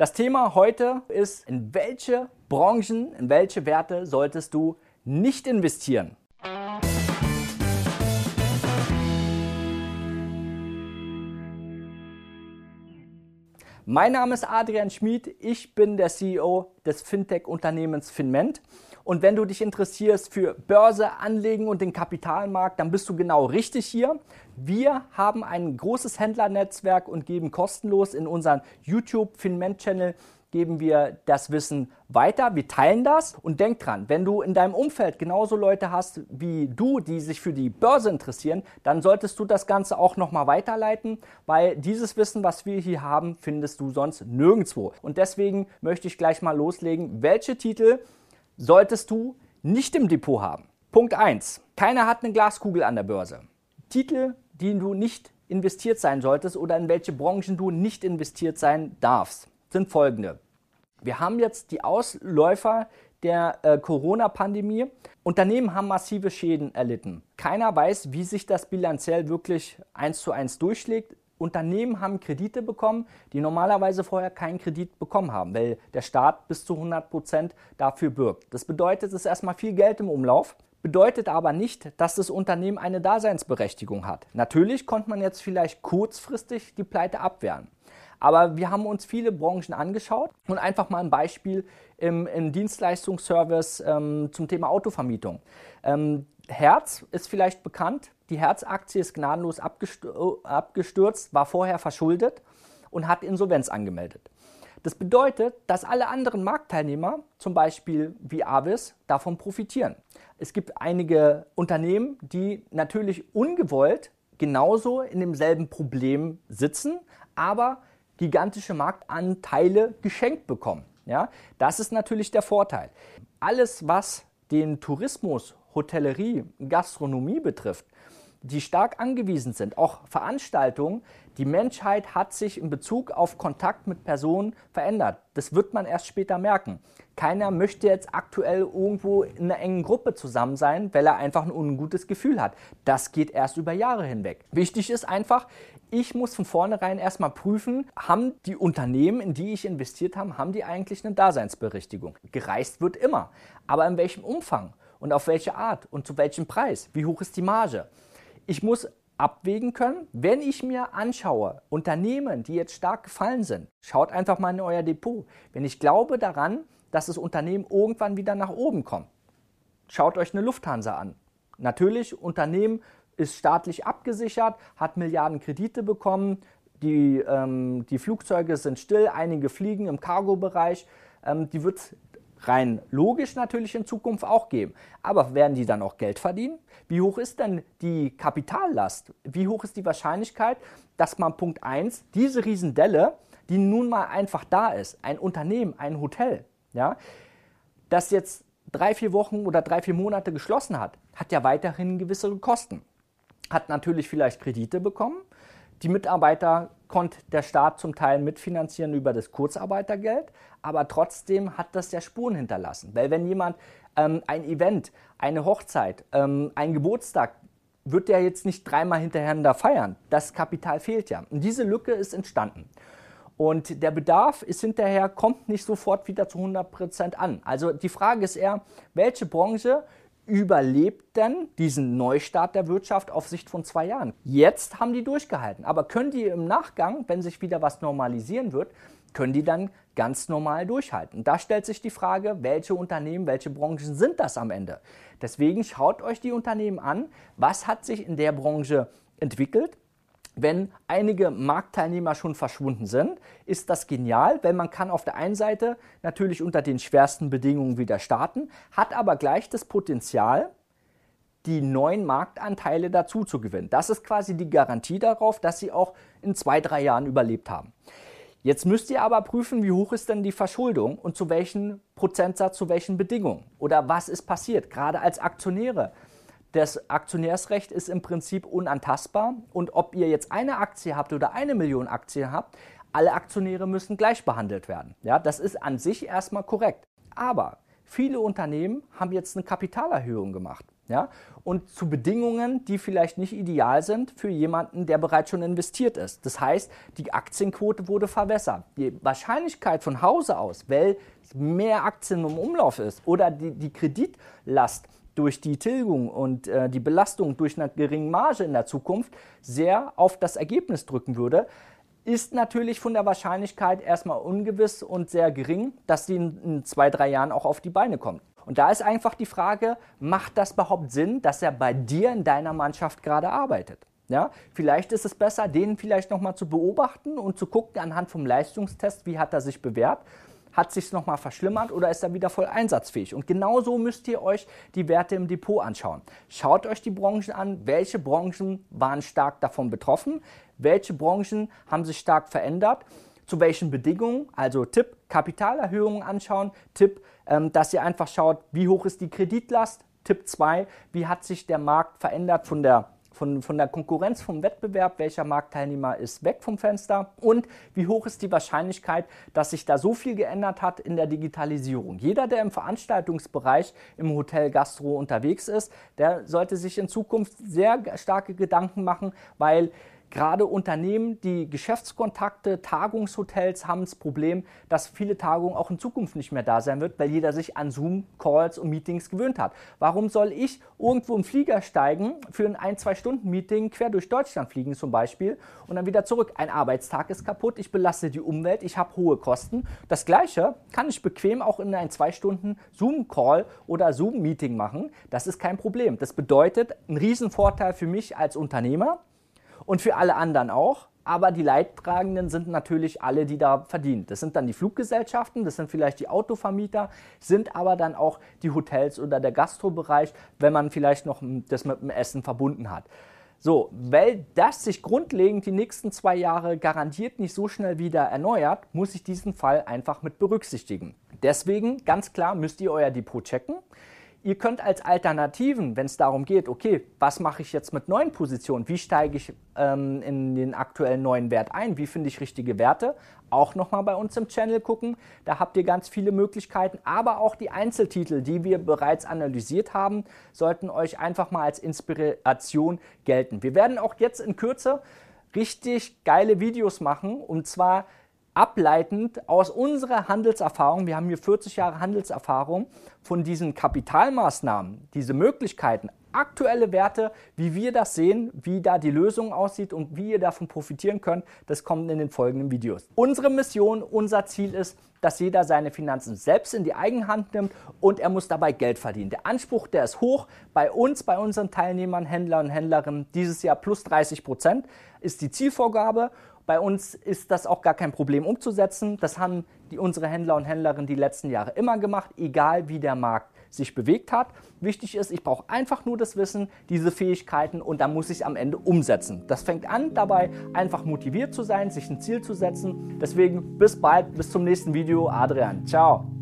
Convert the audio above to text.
Das Thema heute ist, in welche Branchen, in welche Werte solltest du nicht investieren? Mein Name ist Adrian Schmid, ich bin der CEO des Fintech-Unternehmens Finment. Und wenn du dich interessierst für Börse, Anlegen und den Kapitalmarkt, dann bist du genau richtig hier. Wir haben ein großes Händlernetzwerk und geben kostenlos in unseren YouTube Finment Channel geben wir das Wissen weiter, wir teilen das und denk dran, wenn du in deinem Umfeld genauso Leute hast wie du, die sich für die Börse interessieren, dann solltest du das Ganze auch nochmal weiterleiten, weil dieses Wissen, was wir hier haben, findest du sonst nirgendwo. Und deswegen möchte ich gleich mal loslegen, welche Titel solltest du nicht im Depot haben. Punkt 1. Keiner hat eine Glaskugel an der Börse. Titel, die du nicht investiert sein solltest oder in welche Branchen du nicht investiert sein darfst sind folgende. Wir haben jetzt die Ausläufer der äh, Corona-Pandemie. Unternehmen haben massive Schäden erlitten. Keiner weiß, wie sich das bilanziell wirklich eins zu eins durchschlägt. Unternehmen haben Kredite bekommen, die normalerweise vorher keinen Kredit bekommen haben, weil der Staat bis zu 100 Prozent dafür birgt. Das bedeutet, es ist erstmal viel Geld im Umlauf, bedeutet aber nicht, dass das Unternehmen eine Daseinsberechtigung hat. Natürlich konnte man jetzt vielleicht kurzfristig die Pleite abwehren. Aber wir haben uns viele Branchen angeschaut und einfach mal ein Beispiel im, im Dienstleistungsservice ähm, zum Thema Autovermietung. Ähm, Herz ist vielleicht bekannt. Die Herz-Aktie ist gnadenlos abgestürzt, war vorher verschuldet und hat Insolvenz angemeldet. Das bedeutet, dass alle anderen Marktteilnehmer, zum Beispiel wie Avis, davon profitieren. Es gibt einige Unternehmen, die natürlich ungewollt genauso in demselben Problem sitzen, aber gigantische Marktanteile geschenkt bekommen. Ja, das ist natürlich der Vorteil. Alles, was den Tourismus, Hotellerie, Gastronomie betrifft, die stark angewiesen sind, auch Veranstaltungen, die Menschheit hat sich in Bezug auf Kontakt mit Personen verändert. Das wird man erst später merken. Keiner möchte jetzt aktuell irgendwo in einer engen Gruppe zusammen sein, weil er einfach ein ungutes Gefühl hat. Das geht erst über Jahre hinweg. Wichtig ist einfach, ich muss von vornherein erstmal prüfen, haben die Unternehmen, in die ich investiert habe, haben die eigentlich eine Daseinsberechtigung? Gereist wird immer. Aber in welchem Umfang und auf welche Art und zu welchem Preis? Wie hoch ist die Marge? Ich muss abwägen können, wenn ich mir anschaue, Unternehmen, die jetzt stark gefallen sind, schaut einfach mal in euer Depot. Wenn ich glaube daran, dass das Unternehmen irgendwann wieder nach oben kommt, schaut euch eine Lufthansa an. Natürlich, Unternehmen ist staatlich abgesichert, hat Milliarden Kredite bekommen, die, ähm, die Flugzeuge sind still, einige fliegen im Cargo-Bereich. Ähm, die wird es rein logisch natürlich in Zukunft auch geben. Aber werden die dann auch Geld verdienen? Wie hoch ist denn die Kapitallast? Wie hoch ist die Wahrscheinlichkeit, dass man Punkt 1, diese Riesendelle, die nun mal einfach da ist, ein Unternehmen, ein Hotel, ja, das jetzt drei, vier Wochen oder drei, vier Monate geschlossen hat, hat ja weiterhin gewisse Kosten hat natürlich vielleicht Kredite bekommen. Die Mitarbeiter konnte der Staat zum Teil mitfinanzieren über das Kurzarbeitergeld, aber trotzdem hat das ja Spuren hinterlassen. Weil wenn jemand ähm, ein Event, eine Hochzeit, ähm, ein Geburtstag, wird der jetzt nicht dreimal hinterher feiern. Das Kapital fehlt ja. Und diese Lücke ist entstanden. Und der Bedarf ist hinterher, kommt nicht sofort wieder zu 100 Prozent an. Also die Frage ist eher, welche Branche überlebt denn diesen Neustart der Wirtschaft auf Sicht von zwei Jahren? Jetzt haben die durchgehalten. Aber können die im Nachgang, wenn sich wieder was normalisieren wird, können die dann ganz normal durchhalten? Da stellt sich die Frage, welche Unternehmen, welche Branchen sind das am Ende? Deswegen schaut euch die Unternehmen an. Was hat sich in der Branche entwickelt? Wenn einige Marktteilnehmer schon verschwunden sind, ist das genial, weil man kann auf der einen Seite natürlich unter den schwersten Bedingungen wieder starten, hat aber gleich das Potenzial, die neuen Marktanteile dazu zu gewinnen. Das ist quasi die Garantie darauf, dass sie auch in zwei, drei Jahren überlebt haben. Jetzt müsst ihr aber prüfen, wie hoch ist denn die Verschuldung und zu welchem Prozentsatz, zu welchen Bedingungen. Oder was ist passiert, gerade als Aktionäre. Das Aktionärsrecht ist im Prinzip unantastbar und ob ihr jetzt eine Aktie habt oder eine Million Aktien habt, alle Aktionäre müssen gleich behandelt werden. Ja, das ist an sich erstmal korrekt. Aber viele Unternehmen haben jetzt eine Kapitalerhöhung gemacht. Ja? Und zu Bedingungen, die vielleicht nicht ideal sind für jemanden, der bereits schon investiert ist. Das heißt, die Aktienquote wurde verwässert. Die Wahrscheinlichkeit von Hause aus, weil mehr Aktien im Umlauf ist oder die, die Kreditlast durch die Tilgung und äh, die Belastung durch eine geringe Marge in der Zukunft sehr auf das Ergebnis drücken würde, ist natürlich von der Wahrscheinlichkeit erstmal ungewiss und sehr gering, dass sie in, in zwei, drei Jahren auch auf die Beine kommt. Und da ist einfach die Frage, macht das überhaupt Sinn, dass er bei dir in deiner Mannschaft gerade arbeitet? Ja, vielleicht ist es besser, den vielleicht nochmal zu beobachten und zu gucken anhand vom Leistungstest, wie hat er sich bewährt hat sich nochmal verschlimmert oder ist er wieder voll einsatzfähig? Und genauso müsst ihr euch die Werte im Depot anschauen. Schaut euch die Branchen an, welche Branchen waren stark davon betroffen, welche Branchen haben sich stark verändert, zu welchen Bedingungen, also Tipp, Kapitalerhöhungen anschauen, Tipp, ähm, dass ihr einfach schaut, wie hoch ist die Kreditlast, Tipp 2, wie hat sich der Markt verändert von der von, von der Konkurrenz, vom Wettbewerb, welcher Marktteilnehmer ist weg vom Fenster und wie hoch ist die Wahrscheinlichkeit, dass sich da so viel geändert hat in der Digitalisierung. Jeder, der im Veranstaltungsbereich im Hotel Gastro unterwegs ist, der sollte sich in Zukunft sehr starke Gedanken machen, weil Gerade Unternehmen, die Geschäftskontakte, Tagungshotels haben das Problem, dass viele Tagungen auch in Zukunft nicht mehr da sein wird, weil jeder sich an Zoom-Calls und Meetings gewöhnt hat. Warum soll ich irgendwo im Flieger steigen, für ein ein, zwei Stunden Meeting quer durch Deutschland fliegen zum Beispiel und dann wieder zurück? Ein Arbeitstag ist kaputt, ich belaste die Umwelt, ich habe hohe Kosten. Das Gleiche kann ich bequem auch in ein zwei Stunden Zoom-Call oder Zoom-Meeting machen. Das ist kein Problem. Das bedeutet ein Riesenvorteil für mich als Unternehmer und für alle anderen auch. Aber die Leidtragenden sind natürlich alle, die da verdienen. Das sind dann die Fluggesellschaften, das sind vielleicht die Autovermieter, sind aber dann auch die Hotels oder der Gastrobereich, wenn man vielleicht noch das mit dem Essen verbunden hat. So, weil das sich grundlegend die nächsten zwei Jahre garantiert nicht so schnell wieder erneuert, muss ich diesen Fall einfach mit berücksichtigen. Deswegen ganz klar müsst ihr euer Depot checken. Ihr könnt als Alternativen, wenn es darum geht, okay, was mache ich jetzt mit neuen Positionen, wie steige ich ähm, in den aktuellen neuen Wert ein, wie finde ich richtige Werte, auch nochmal bei uns im Channel gucken. Da habt ihr ganz viele Möglichkeiten, aber auch die Einzeltitel, die wir bereits analysiert haben, sollten euch einfach mal als Inspiration gelten. Wir werden auch jetzt in Kürze richtig geile Videos machen. Und zwar ableitend aus unserer Handelserfahrung, wir haben hier 40 Jahre Handelserfahrung, von diesen Kapitalmaßnahmen, diese Möglichkeiten, aktuelle Werte, wie wir das sehen, wie da die Lösung aussieht und wie ihr davon profitieren könnt, das kommt in den folgenden Videos. Unsere Mission, unser Ziel ist, dass jeder seine Finanzen selbst in die Eigenhand nimmt und er muss dabei Geld verdienen. Der Anspruch, der ist hoch. Bei uns, bei unseren Teilnehmern, Händlern und Händlerinnen dieses Jahr plus 30 Prozent ist die Zielvorgabe bei uns ist das auch gar kein Problem umzusetzen. Das haben die, unsere Händler und Händlerinnen die letzten Jahre immer gemacht, egal wie der Markt sich bewegt hat. Wichtig ist, ich brauche einfach nur das Wissen, diese Fähigkeiten und dann muss ich am Ende umsetzen. Das fängt an dabei, einfach motiviert zu sein, sich ein Ziel zu setzen. Deswegen bis bald, bis zum nächsten Video. Adrian, ciao.